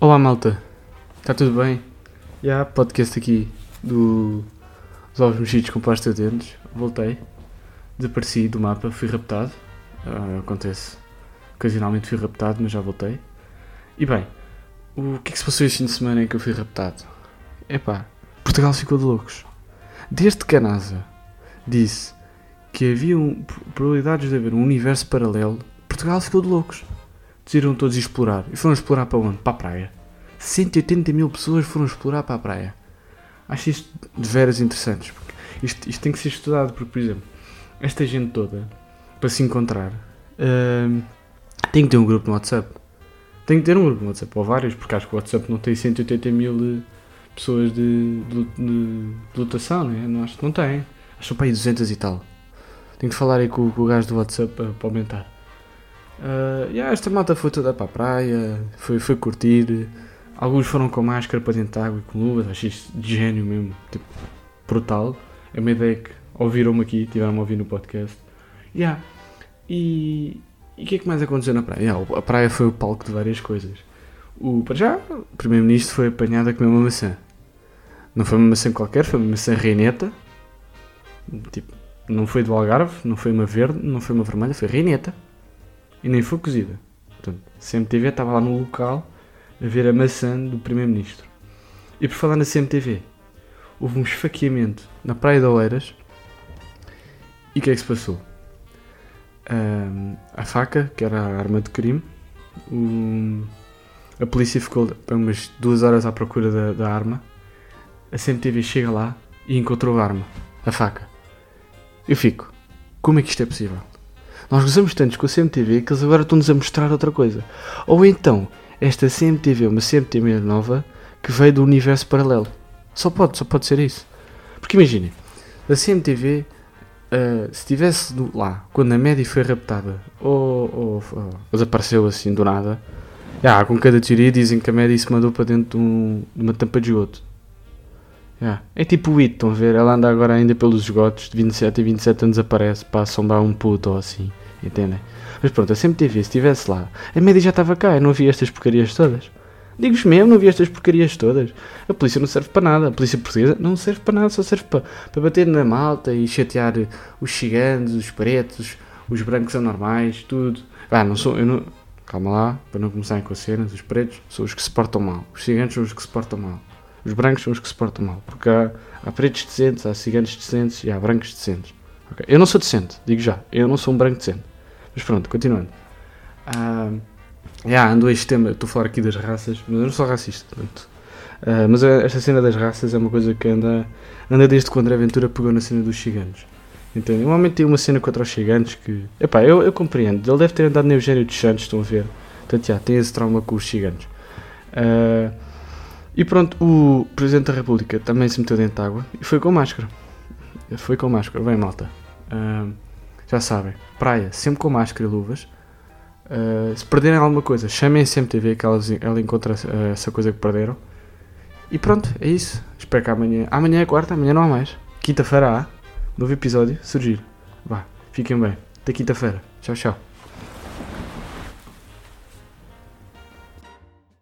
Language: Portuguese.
Olá malta, está tudo bem? Já, yeah, podcast aqui do, dos ovos mexidos com pasta de dentes. Voltei, desapareci do mapa, fui raptado. Uh, acontece, ocasionalmente fui raptado, mas já voltei. E bem, o que é que se passou este fim de semana em que eu fui raptado? Epá, Portugal ficou de loucos. Desde que a NASA disse que havia probabilidades de haver um universo paralelo, Portugal ficou de loucos decidiram todos explorar. E foram explorar para onde? Para a praia. 180 mil pessoas foram explorar para a praia. Acho isto de veras interessante. Isto, isto tem que ser estudado, porque, por exemplo, esta gente toda, para se encontrar, uh, tem que ter um grupo no WhatsApp. Tem que ter um grupo no WhatsApp, ou vários, porque acho que o WhatsApp não tem 180 mil pessoas de, de, de, de lotação, não é? Não, acho que não tem. Acho que para aí 200 e tal. Tenho que falar aí com, com o gajo do WhatsApp para, para aumentar. Uh, yeah, esta malta foi toda para a praia, foi, foi curtir. Alguns foram com máscara para dentro de água e com luvas, achei isto de gênio mesmo, tipo, brutal. É uma ideia que ouviram-me aqui, tiveram-me a ouvir no podcast. Yeah. E o que é que mais aconteceu na praia? Yeah, a praia foi o palco de várias coisas. O, para já, o Primeiro-Ministro foi apanhado a comer uma maçã. Não foi uma maçã qualquer, foi uma maçã reineta. Tipo, não foi do Algarve, não foi uma verde, não foi uma vermelha, foi reineta e nem foi cozida. Portanto, CMTV estava lá no local a ver a maçã do Primeiro-Ministro. E por falar na CMTV, houve um esfaqueamento na Praia de Oeiras e o que é que se passou? Um, a faca, que era a arma de crime, um, a polícia ficou umas duas horas à procura da, da arma. A CMTV chega lá e encontrou a arma, a faca. Eu fico, como é que isto é possível? Nós gozamos tanto com a CMTV que eles agora estão-nos a mostrar outra coisa. Ou então, esta CMTV é uma CMTV nova que veio do universo paralelo. Só pode, só pode ser isso. Porque imaginem, a CMTV, uh, eh, se estivesse lá quando a Medi foi raptada ou, ou, ou, desapareceu assim do nada, yeah, com cada teoria dizem que a Medi se mandou para dentro de, um, de uma tampa de esgoto. Yeah. É tipo o It, estão a ver? Ela anda agora ainda pelos esgotos, de 27 e 27 anos aparece para assombrar um puto ou assim, entendem? Mas pronto, a CMTV, se estivesse lá, a média já estava cá, eu não havia estas porcarias todas. Digo-vos mesmo, não havia estas porcarias todas. A polícia não serve para nada, a polícia portuguesa não serve para nada, só serve para, para bater na malta e chatear os ciganos, os pretos, os brancos anormais, tudo. Ah, não sou, eu não... Calma lá, para não começarem com as cenas, os pretos são os que se portam mal, os ciganos são os que se portam mal. Os brancos são os que se portam mal. Porque há, há pretos decentes, há ciganos decentes e há brancos decentes. Okay. Eu não sou decente, digo já. Eu não sou um branco decente. Mas pronto, continuando. Uh, yeah, ando este tema, estou a falar aqui das raças, mas eu não sou racista. Portanto. Uh, mas esta cena das raças é uma coisa que anda, anda desde quando a André pegou na cena dos ciganos. Então, normalmente tem uma cena contra os ciganos que. Epá, eu, eu compreendo. Ele deve ter andado no Eugênio dos Santos, estão a ver. Portanto, já, tem esse trauma com os ciganos. Uh, e pronto, o Presidente da República também se meteu dentro de água e foi com máscara. Foi com máscara. Bem, malta. Uh, já sabem, praia, sempre com máscara e luvas. Uh, se perderem alguma coisa, chamem a CMTV que elas, ela encontra uh, essa coisa que perderam. E pronto, é isso. Espero que amanhã. Amanhã é quarta, amanhã não há mais. Quinta-feira há. Novo episódio surgir. Vá, fiquem bem. Até quinta-feira. Tchau, tchau.